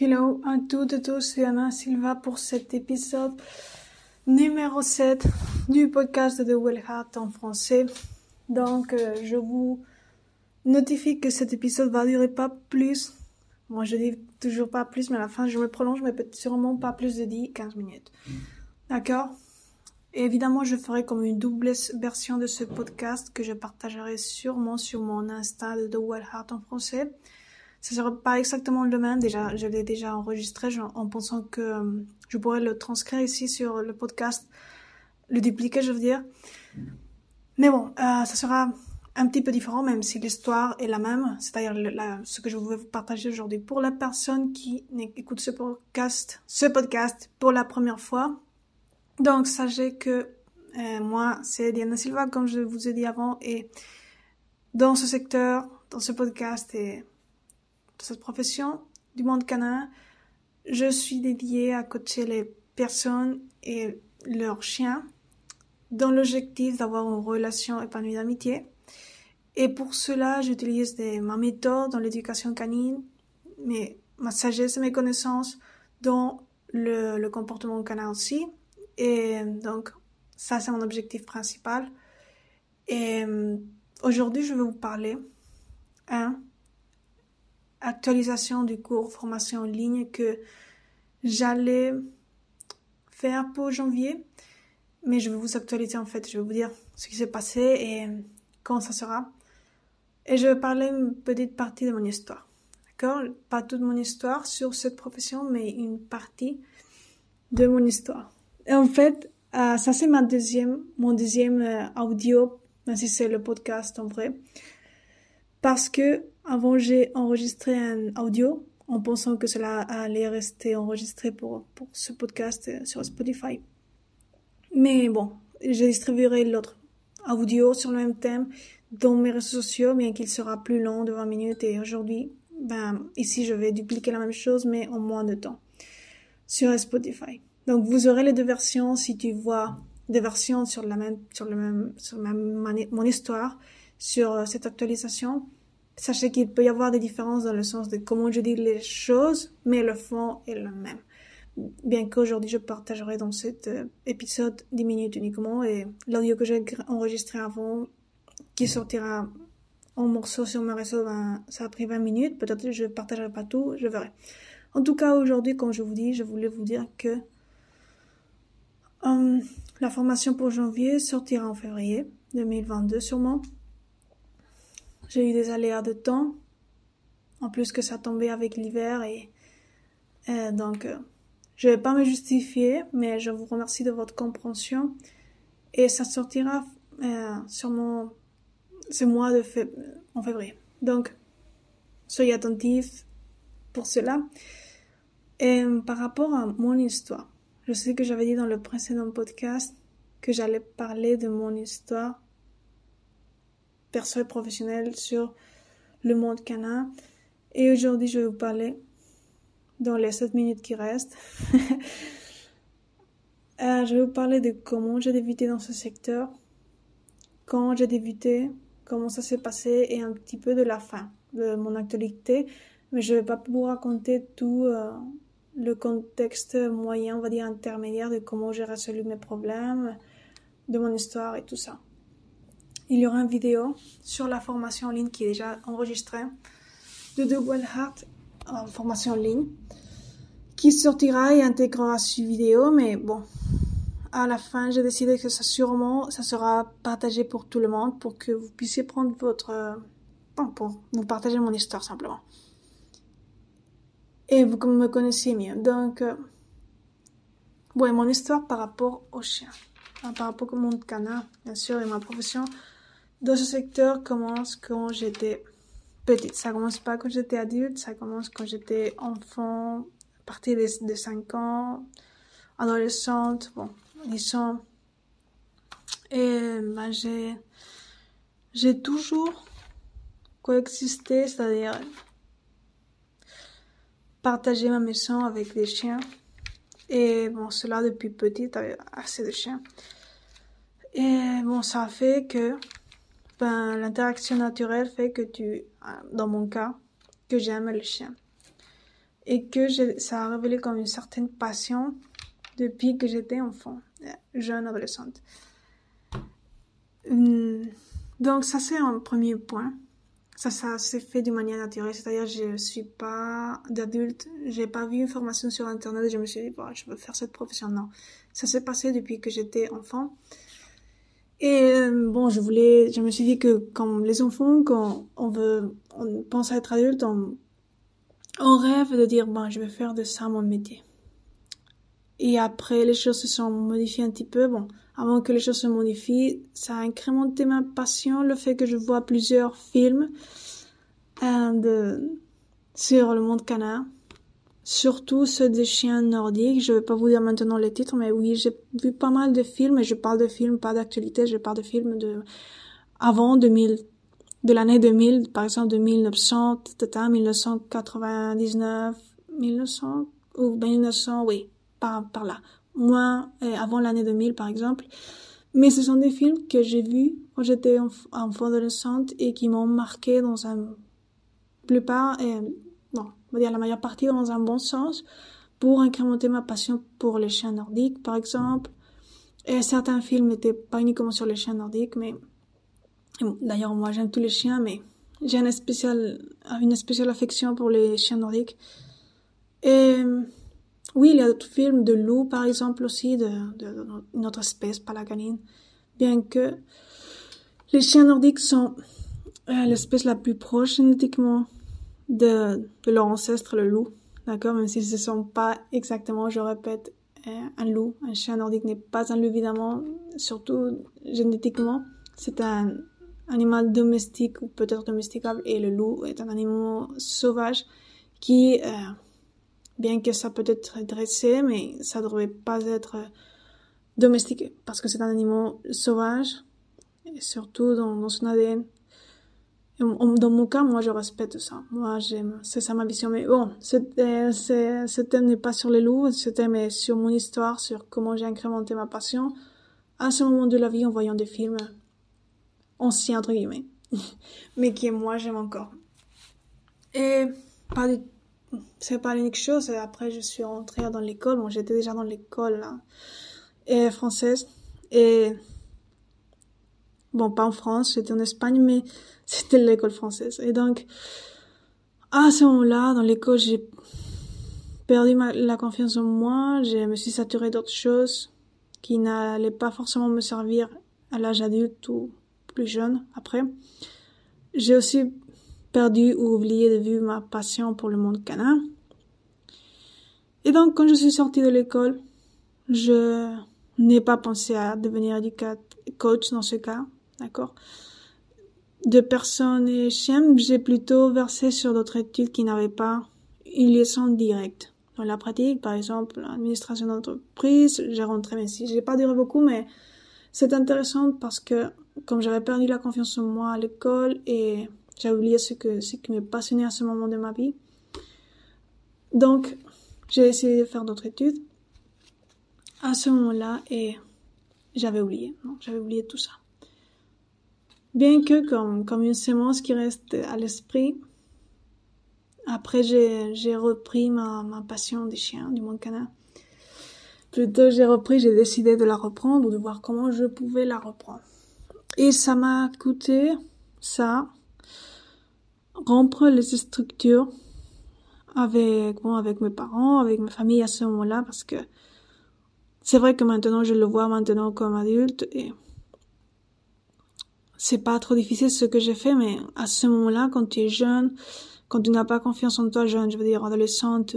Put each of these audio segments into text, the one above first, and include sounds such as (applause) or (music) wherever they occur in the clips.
Hello à toutes et tous, c'est Anna Silva pour cet épisode numéro 7 du podcast de The Well Heart en français. Donc, euh, je vous notifie que cet épisode va durer pas plus. Moi, je dis toujours pas plus, mais à la fin, je me prolonge, mais sûrement pas plus de 10-15 minutes. D'accord? Évidemment, je ferai comme une double version de ce podcast que je partagerai sûrement sur mon Insta de The Well Heart en français ce sera pas exactement le même. Déjà, je l'ai déjà enregistré en pensant que euh, je pourrais le transcrire ici sur le podcast, le dupliquer, je veux dire. Mais bon, euh, ça sera un petit peu différent, même si l'histoire est la même. C'est-à-dire ce que je voulais vous partager aujourd'hui. Pour la personne qui écoute ce podcast, ce podcast pour la première fois, donc sachez que euh, moi, c'est Diana Silva, comme je vous ai dit avant, et dans ce secteur, dans ce podcast et cette profession du monde canin, je suis dédiée à coacher les personnes et leurs chiens dans l'objectif d'avoir une relation épanouie d'amitié. Et pour cela, j'utilise ma méthode dans l'éducation canine, mais ma sagesse et mes connaissances dans le, le comportement canin aussi. Et donc, ça, c'est mon objectif principal. Et euh, aujourd'hui, je vais vous parler, hein, actualisation du cours formation en ligne que j'allais faire pour janvier. Mais je vais vous actualiser en fait. Je vais vous dire ce qui s'est passé et quand ça sera. Et je vais parler une petite partie de mon histoire. D'accord? Pas toute mon histoire sur cette profession, mais une partie de mon histoire. Et en fait, euh, ça c'est ma deuxième, mon deuxième euh, audio, même si c'est le podcast en vrai. Parce que avant, j'ai enregistré un audio en pensant que cela allait rester enregistré pour, pour ce podcast euh, sur Spotify. Mais bon, je distribuerai l'autre audio sur le même thème dans mes réseaux sociaux, bien qu'il sera plus long de 20 minutes. Et aujourd'hui, ben, ici, je vais dupliquer la même chose, mais en moins de temps sur Spotify. Donc, vous aurez les deux versions si tu vois des versions sur la même, sur le même, sur ma, mon histoire, sur euh, cette actualisation Sachez qu'il peut y avoir des différences dans le sens de comment je dis les choses, mais le fond est le même. Bien qu'aujourd'hui je partagerai dans cet euh, épisode 10 minutes uniquement et l'audio que j'ai enregistré avant, qui sortira en morceaux sur ma réseau, ben, ça a pris 20 minutes. Peut-être je ne partagerai pas tout, je verrai. En tout cas, aujourd'hui, comme je vous dis, je voulais vous dire que euh, la formation pour janvier sortira en février 2022 sûrement. J'ai eu des aléas de temps. En plus que ça tombait avec l'hiver et euh, donc euh, je vais pas me justifier, mais je vous remercie de votre compréhension et ça sortira euh, sûrement ce mois de en février. Donc soyez attentifs pour cela. Et euh, par rapport à mon histoire, je sais que j'avais dit dans le précédent podcast que j'allais parler de mon histoire perso et professionnel sur le monde canin. Et aujourd'hui, je vais vous parler, dans les 7 minutes qui restent, (laughs) euh, je vais vous parler de comment j'ai débuté dans ce secteur, quand j'ai débuté, comment ça s'est passé et un petit peu de la fin de mon actualité. Mais je ne vais pas vous raconter tout euh, le contexte moyen, on va dire intermédiaire de comment j'ai résolu mes problèmes, de mon histoire et tout ça il y aura une vidéo sur la formation en ligne qui est déjà enregistrée de Well Heart en formation en ligne qui sortira et intégrera cette vidéo mais bon à la fin j'ai décidé que ça sûrement ça sera partagé pour tout le monde pour que vous puissiez prendre votre bon, pour vous partager mon histoire simplement. Et vous me connaissez mieux. Donc euh, mon histoire par rapport au chien. Par rapport au monde canin bien sûr et ma profession dans ce secteur commence quand j'étais petite. Ça commence pas quand j'étais adulte, ça commence quand j'étais enfant, à partir de, de 5 ans, adolescente, bon, disons. Et ben, j'ai, j'ai toujours coexisté, c'est-à-dire partager ma maison avec des chiens. Et bon, cela depuis petite, avec assez de chiens. Et bon, ça fait que ben, l'interaction naturelle fait que tu, dans mon cas, que j'aime le chien. et que ça a révélé comme une certaine passion depuis que j'étais enfant, euh, jeune adolescente. Hum, donc ça c'est un premier point. Ça, ça s'est fait d'une manière naturelle, c'est-à-dire je suis pas d'adulte, j'ai pas vu une formation sur internet et je me suis dit, je veux faire cette profession. Non, ça s'est passé depuis que j'étais enfant. Et euh, bon, je voulais, je me suis dit que comme les enfants, quand on veut, on pense à être adulte, on, on rêve de dire, bon, je vais faire de ça mon métier. Et après, les choses se sont modifiées un petit peu. Bon, avant que les choses se modifient, ça a incrémenté ma passion, le fait que je vois plusieurs films euh, de, sur le monde canin, surtout ceux des chiens nordiques. Je vais pas vous dire maintenant les titres, mais oui, j'ai vu pas mal de films, et je parle de films pas d'actualité, je parle de films de avant 2000, de l'année 2000, par exemple de 1900, 1999, 1900, ou 1900, oui, par, par là moins euh, avant l'année 2000 par exemple. Mais ce sont des films que j'ai vus quand j'étais enfant adolescente et qui m'ont marqué dans un plupart, et, bon, la majeure partie dans un bon sens, pour incrémenter ma passion pour les chiens nordiques, par exemple. Et certains films n'étaient pas uniquement sur les chiens nordiques, mais d'ailleurs moi j'aime tous les chiens, mais j'ai une spéciale, une spéciale affection pour les chiens nordiques. Et oui, il y a d'autres films de loups, par exemple, aussi, de, de, notre espèce, pas la canine. Bien que les chiens nordiques sont euh, l'espèce la plus proche génétiquement de, leur ancêtre, le loup. D'accord? Même si ce ne sont pas exactement, je répète, euh, un loup. Un chien nordique n'est pas un loup, évidemment, surtout génétiquement. C'est un animal domestique ou peut-être domesticable et le loup est un animal sauvage qui... Euh, bien que ça peut être dressé, mais ça ne devrait pas être domestiqué, parce que c'est un animal sauvage, et surtout dans, son ADN. Dans mon cas, moi, je respecte ça. Moi, j'aime, c'est ça ma vision. Mais bon, euh, ce thème n'est pas sur les loups, ce thème est sur mon histoire, sur comment j'ai incrémenté ma passion à ce moment de la vie en voyant des films anciens, entre guillemets, (laughs) mais qui, moi, j'aime encore. Et pas du c'est pas l'unique chose. Après, je suis rentrée dans l'école. Bon, j'étais déjà dans l'école et française. Et bon, pas en France, j'étais en Espagne, mais (laughs) c'était l'école française. Et donc, à ce moment-là, dans l'école, j'ai perdu la confiance en moi. Je me suis saturée d'autres choses qui n'allaient pas forcément me servir à l'âge adulte ou plus jeune après. J'ai aussi perdu ou oublié de vue ma passion pour le monde canin. Et donc, quand je suis sortie de l'école, je n'ai pas pensé à devenir éducateur, coach dans ce cas, d'accord? De personnes et chiens, j'ai plutôt versé sur d'autres études qui n'avaient pas une liaison directe. Dans la pratique, par exemple, l'administration d'entreprise, j'ai rentré, mais si j'ai pas duré beaucoup, mais c'est intéressant parce que comme j'avais perdu la confiance en moi à l'école et j'ai oublié ce, que, ce qui me passionnait à ce moment de ma vie. Donc, j'ai essayé de faire d'autres études à ce moment-là et j'avais oublié. J'avais oublié tout ça. Bien que comme, comme une sémence qui reste à l'esprit, après j'ai repris ma, ma passion des chiens, du monde canin. Plutôt j'ai repris, j'ai décidé de la reprendre ou de voir comment je pouvais la reprendre. Et ça m'a coûté ça, rompre les structures avec bon, avec mes parents, avec ma famille à ce moment-là parce que c'est vrai que maintenant je le vois maintenant comme adulte et c'est pas trop difficile ce que j'ai fait mais à ce moment-là quand tu es jeune, quand tu n'as pas confiance en toi jeune, je veux dire adolescente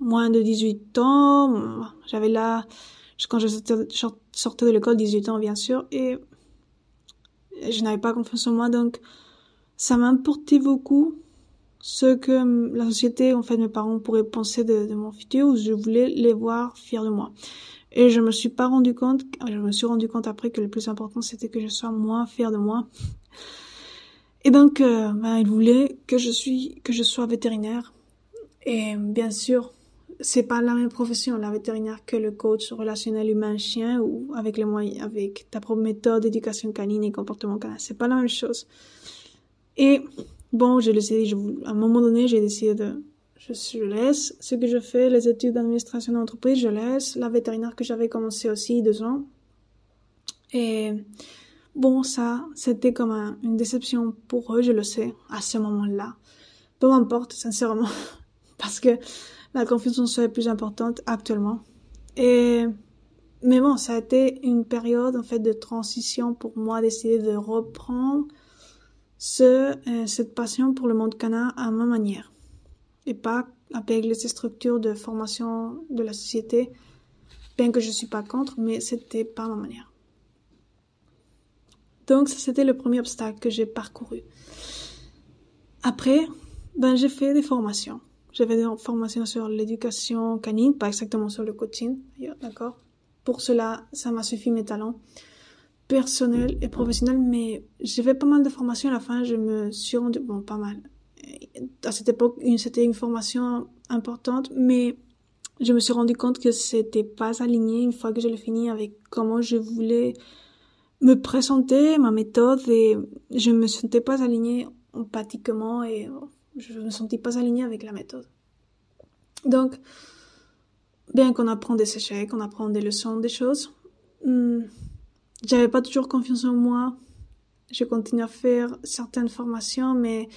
moins de 18 ans, j'avais là quand je sortais de l'école 18 ans bien sûr et je n'avais pas confiance en moi donc ça m'importait beaucoup ce que la société, en fait, mes parents pourraient penser de, de, mon futur, je voulais les voir fiers de moi. Et je me suis pas rendu compte, je me suis rendu compte après que le plus important c'était que je sois moins fière de moi. Et donc, euh, ben, ils voulaient que je suis, que je sois vétérinaire. Et bien sûr, c'est pas la même profession, la vétérinaire, que le coach relationnel humain-chien ou avec les moyens, avec ta propre méthode d'éducation canine et comportement canin. C'est pas la même chose. Et bon, j'ai décidé, à un moment donné, j'ai décidé de je, laisse. Ce que je fais, les études d'administration d'entreprise, je laisse. La vétérinaire que j'avais commencé aussi deux ans. Et bon, ça, c'était comme une déception pour eux, je le sais, à ce moment-là. Peu m'importe, sincèrement, (laughs) parce que la confiance en soi est plus importante actuellement. Et mais bon, ça a été une période en fait de transition pour moi, d'essayer de reprendre ce, euh, cette passion pour le monde canin à ma manière et pas avec les structures de formation de la société, bien que je suis pas contre, mais c'était pas ma manière. Donc ça c'était le premier obstacle que j'ai parcouru. Après, ben j'ai fait des formations. J'avais des formations sur l'éducation canine, pas exactement sur le coaching, d'accord. Pour cela, ça m'a suffi mes talents personnels et professionnels, mais j'ai fait pas mal de formations à la fin, je me suis rendu, bon, pas mal, à cette époque, c'était une formation importante, mais je me suis rendu compte que c'était pas aligné une fois que je fini avec comment je voulais me présenter, ma méthode, et je me sentais pas alignée empathiquement et je me sentais pas alignée avec la méthode. Donc, bien qu'on apprend des échecs, qu'on apprend des leçons, des choses, hmm, j'avais pas toujours confiance en moi. Je continue à faire certaines formations, mais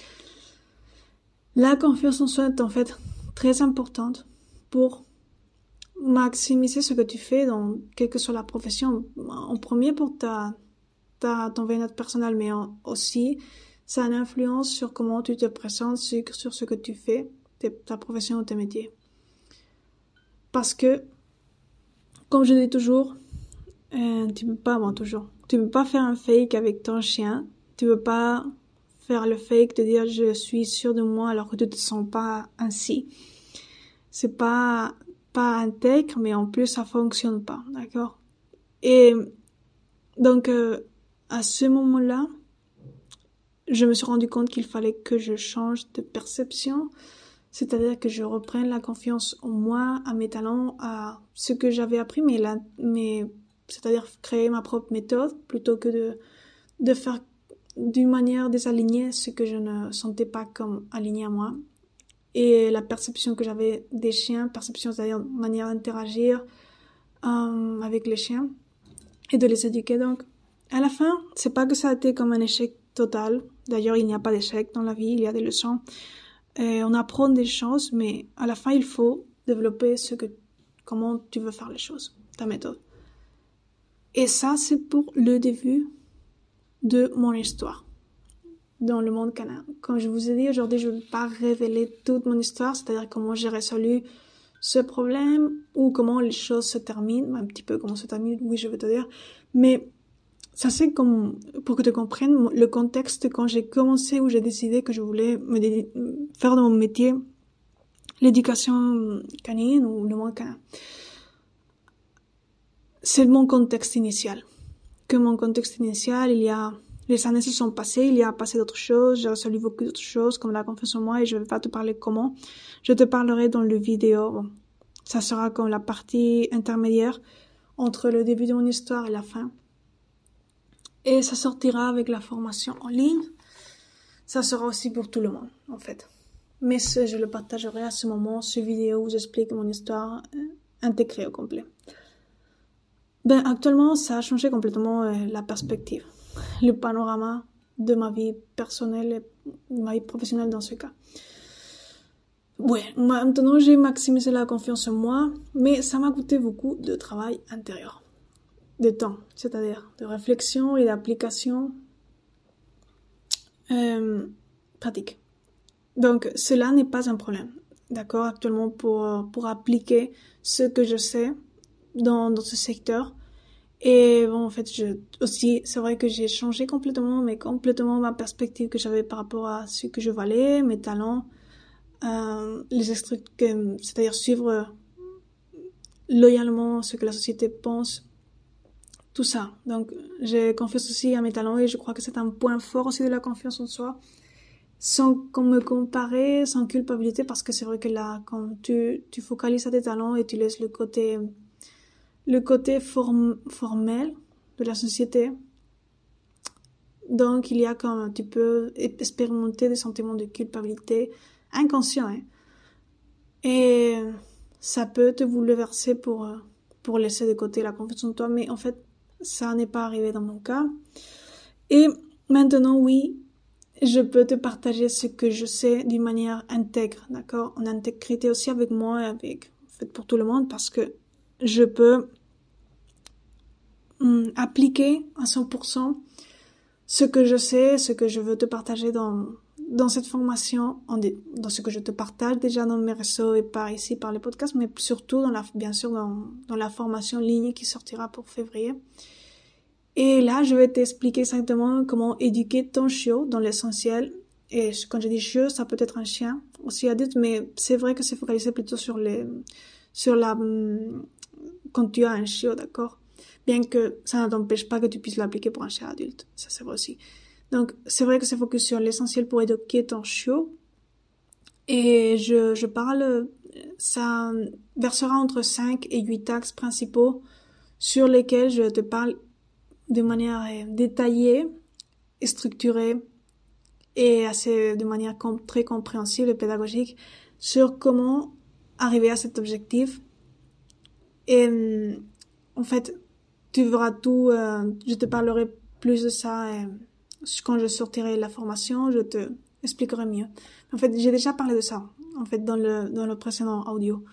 la confiance en soi est en fait très importante pour maximiser ce que tu fais dans quelle que soit la profession. En premier pour ta, ta ton bien-être personnel, mais aussi ça a une influence sur comment tu te présentes, sur, sur ce que tu fais, ta profession ou tes métiers. Parce que, comme je dis toujours, euh, tu peux pas, toujours, tu peux pas faire un fake avec ton chien, tu peux pas faire le fake de dire je suis sûr de moi alors que tu te sens pas ainsi. C'est pas, pas intègre, mais en plus ça fonctionne pas, d'accord? Et, donc, euh, à ce moment-là, je me suis rendu compte qu'il fallait que je change de perception, c'est-à-dire que je reprenne la confiance en moi, à mes talents, à ce que j'avais appris, mais là, mais, c'est-à-dire créer ma propre méthode plutôt que de, de faire d'une manière désalignée ce que je ne sentais pas comme aligné à moi. Et la perception que j'avais des chiens, perception c'est-à-dire manière d'interagir euh, avec les chiens et de les éduquer. Donc, à la fin, c'est pas que ça a été comme un échec total. D'ailleurs, il n'y a pas d'échec dans la vie, il y a des leçons. On apprend des choses, mais à la fin, il faut développer ce que, comment tu veux faire les choses, ta méthode. Et ça, c'est pour le début de mon histoire dans le monde canin. Comme je vous ai dit, aujourd'hui, je ne vais pas révéler toute mon histoire, c'est-à-dire comment j'ai résolu ce problème ou comment les choses se terminent, un petit peu comment se termine, oui, je vais te dire. Mais ça c'est comme, pour que tu comprennes le contexte quand j'ai commencé où j'ai décidé que je voulais me faire de mon métier l'éducation canine ou le monde canin. C'est mon contexte initial que mon contexte initial, il y a les années se sont passées, il y a passé d'autres choses, j'ai résolu beaucoup d'autres choses comme la confiance en moi et je vais pas te parler comment. Je te parlerai dans le vidéo. ça sera comme la partie intermédiaire entre le début de mon histoire et la fin. Et ça sortira avec la formation en ligne. Ça sera aussi pour tout le monde, en fait. Mais je le partagerai à ce moment, ce vidéo où j'explique mon histoire euh, intégrée au complet. Ben, actuellement, ça a changé complètement euh, la perspective, le panorama de ma vie personnelle et ma vie professionnelle dans ce cas. Ouais, maintenant j'ai maximisé la confiance en moi, mais ça m'a coûté beaucoup de travail intérieur, de temps, c'est-à-dire de réflexion et d'application euh, pratique. Donc cela n'est pas un problème, d'accord, actuellement pour, pour appliquer ce que je sais dans, dans ce secteur et bon, en fait, je, aussi, c'est vrai que j'ai changé complètement, mais complètement ma perspective que j'avais par rapport à ce que je valais, mes talents, euh, les c'est-à-dire suivre loyalement ce que la société pense, tout ça. Donc, j'ai confiance aussi à mes talents et je crois que c'est un point fort aussi de la confiance en soi, sans qu'on me compare, sans culpabilité, parce que c'est vrai que là, quand tu, tu focalises à tes talents et tu laisses le côté le côté formel de la société. Donc, il y a quand tu peux expérimenter des sentiments de culpabilité inconscients. Hein. Et ça peut te bouleverser pour, pour laisser de côté la confiance en toi, mais en fait, ça n'est pas arrivé dans mon cas. Et maintenant, oui, je peux te partager ce que je sais d'une manière intègre, d'accord? En intégrité aussi avec moi et avec, en fait, pour tout le monde, parce que je peux hum, appliquer à 100% ce que je sais, ce que je veux te partager dans, dans cette formation, dans ce que je te partage déjà dans mes réseaux et par ici, par les podcasts, mais surtout dans la, bien sûr dans, dans la formation ligne qui sortira pour février. Et là, je vais t'expliquer exactement comment éduquer ton chiot dans l'essentiel. Et quand je dis chiot, ça peut être un chien, aussi adulte, mais c'est vrai que c'est focalisé plutôt sur les, sur la, hum, quand tu as un chiot, d'accord? Bien que ça ne t'empêche pas que tu puisses l'appliquer pour un chien adulte. Ça, c'est vrai aussi. Donc, c'est vrai que c'est focus sur l'essentiel pour éduquer ton chiot. Et je, je parle, ça versera entre 5 et 8 axes principaux sur lesquels je te parle de manière euh, détaillée et structurée et assez de manière très compréhensible et pédagogique sur comment arriver à cet objectif. Et en fait, tu verras tout, euh, je te parlerai plus de ça. Euh, quand je sortirai la formation, je te expliquerai mieux. En fait, j'ai déjà parlé de ça, en fait, dans le, dans le précédent audio.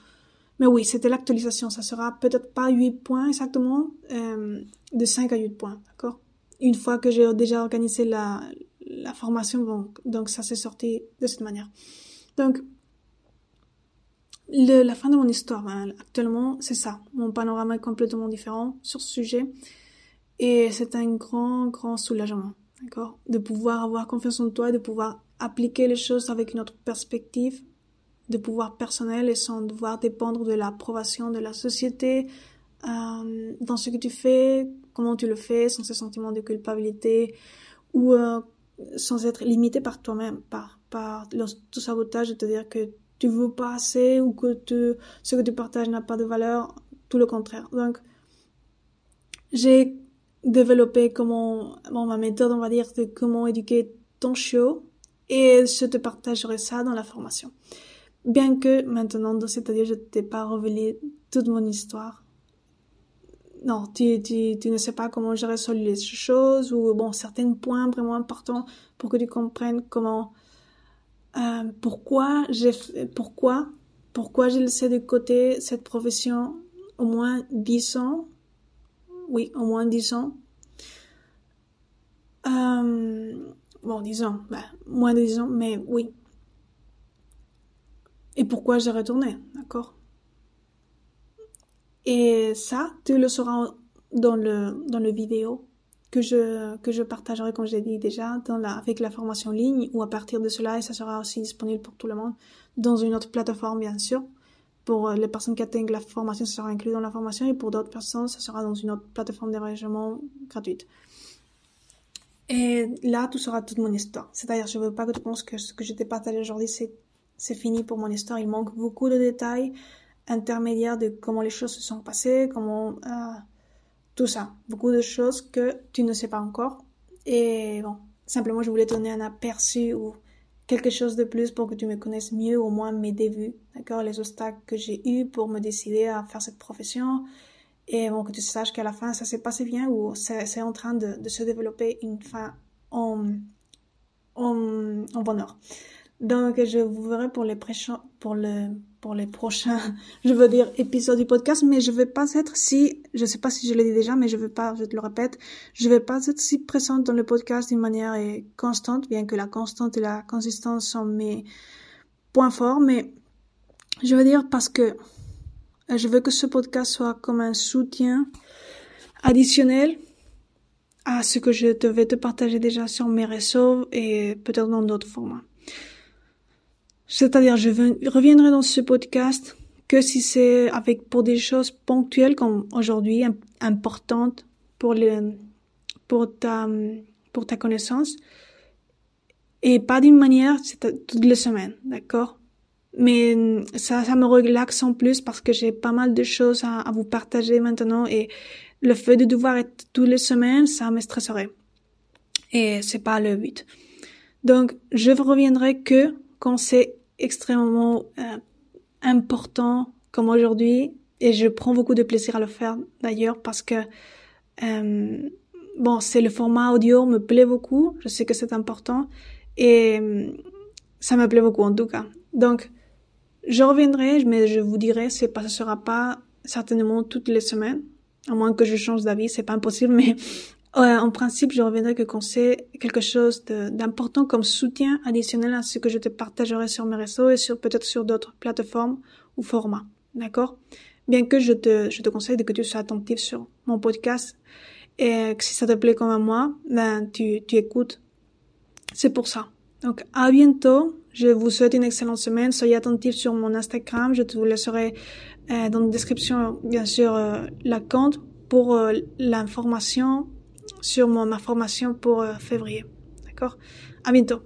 Mais oui, c'était l'actualisation. Ça sera peut-être pas 8 points exactement, euh, de 5 à 8 points, d'accord? Une fois que j'ai déjà organisé la, la formation, bon, donc ça s'est sorti de cette manière. Donc, la fin de mon histoire, hein, actuellement, c'est ça. Mon panorama est complètement différent sur ce sujet. Et c'est un grand, grand soulagement. D'accord? De pouvoir avoir confiance en toi, de pouvoir appliquer les choses avec une autre perspective, de pouvoir personnel et sans devoir dépendre de l'approbation de la société euh, dans ce que tu fais, comment tu le fais, sans ce sentiment de culpabilité ou euh, sans être limité par toi-même, par, par sabotage de te dire que tu veux pas assez ou que ce que tu partages n'a pas de valeur, tout le contraire. Donc, j'ai développer comment, bon, ma méthode, on va dire, de comment éduquer ton chiot et je te partagerai ça dans la formation. Bien que maintenant, c'est-à-dire, je t'ai pas révélé toute mon histoire. Non, tu ne sais pas comment j'ai résolu les choses ou, bon, certains points vraiment importants pour que tu comprennes comment, euh, pourquoi j'ai, pourquoi, pourquoi j'ai laissé de côté cette profession au moins dix ans? Oui, au moins dix ans. Euh, bon, disons, bah, moins de dix ans, mais oui. Et pourquoi j'ai retourné, d'accord? Et ça, tu le sauras dans le, dans le vidéo que je, que je partagerai, comme j'ai dit déjà, avec la formation en ligne ou à partir de cela, et ça sera aussi disponible pour tout le monde dans une autre plateforme, bien sûr. Pour euh, les personnes qui atteignent la formation, ça sera inclus dans la formation et pour d'autres personnes, ça sera dans une autre plateforme d'hébergement gratuite. Et là, tout sera toute mon histoire. C'est-à-dire, je veux pas que tu penses que ce que je t'ai partagé aujourd'hui, c'est, c'est fini pour mon histoire. Il manque beaucoup de détails intermédiaires de comment les choses se sont passées, comment, euh, tout ça. Beaucoup de choses que tu ne sais pas encore. Et bon, simplement, je voulais te donner un aperçu ou quelque chose de plus pour que tu me connaisses mieux, au moins mes débuts, d'accord, les obstacles que j'ai eus pour me décider à faire cette profession, et bon, que tu saches qu'à la fin, ça s'est passé bien ou c'est en train de, se développer une fin en, en bonheur. Donc, je vous verrai pour les prochains, (laughs) je veux dire, épisodes du podcast, mais je vais pas être si, je sais pas si je l'ai dit déjà, mais je vais pas, je te le répète, je vais pas être si présente dans le podcast d'une manière euh, constante, bien que la constante et la consistance sont mes points forts, mais je veux dire parce que euh, je veux que ce podcast soit comme un soutien additionnel à ce que je devais te partager déjà sur mes réseaux et peut-être dans d'autres formats. C'est-à-dire, je reviendrai dans ce podcast que si c'est avec pour des choses ponctuelles comme aujourd'hui, importantes pour le, pour ta, pour ta connaissance, et pas d'une manière, c'est toutes les semaines, d'accord? Mais ça, ça me relaxe en plus parce que j'ai pas mal de choses à, à, vous partager maintenant et le fait de devoir être toutes les semaines, ça me stresserait. Et c'est pas le but. Donc, je reviendrai que quand c'est extrêmement euh, important comme aujourd'hui et je prends beaucoup de plaisir à le faire d'ailleurs parce que euh, bon c'est le format audio me plaît beaucoup je sais que c'est important et ça me plaît beaucoup en tout cas. Donc je reviendrai mais je vous dirai c'est pas ce sera pas certainement toutes les semaines à moins que je change d'avis c'est pas impossible (laughs) mais en principe je reviendrai que quand c'est quelque chose d'important comme soutien additionnel à ce que je te partagerai sur mes réseaux et sur peut-être sur d'autres plateformes ou formats d'accord? Bien que je te, je te conseille que tu sois attentif sur mon podcast et que si ça te plaît comme à moi, ben, tu, tu écoutes. C'est pour ça. Donc, à bientôt. Je vous souhaite une excellente semaine. Soyez attentifs sur mon Instagram. Je te laisserai euh, dans la description, bien sûr, euh, la compte pour euh, l'information sur ma formation pour février. D'accord? À bientôt.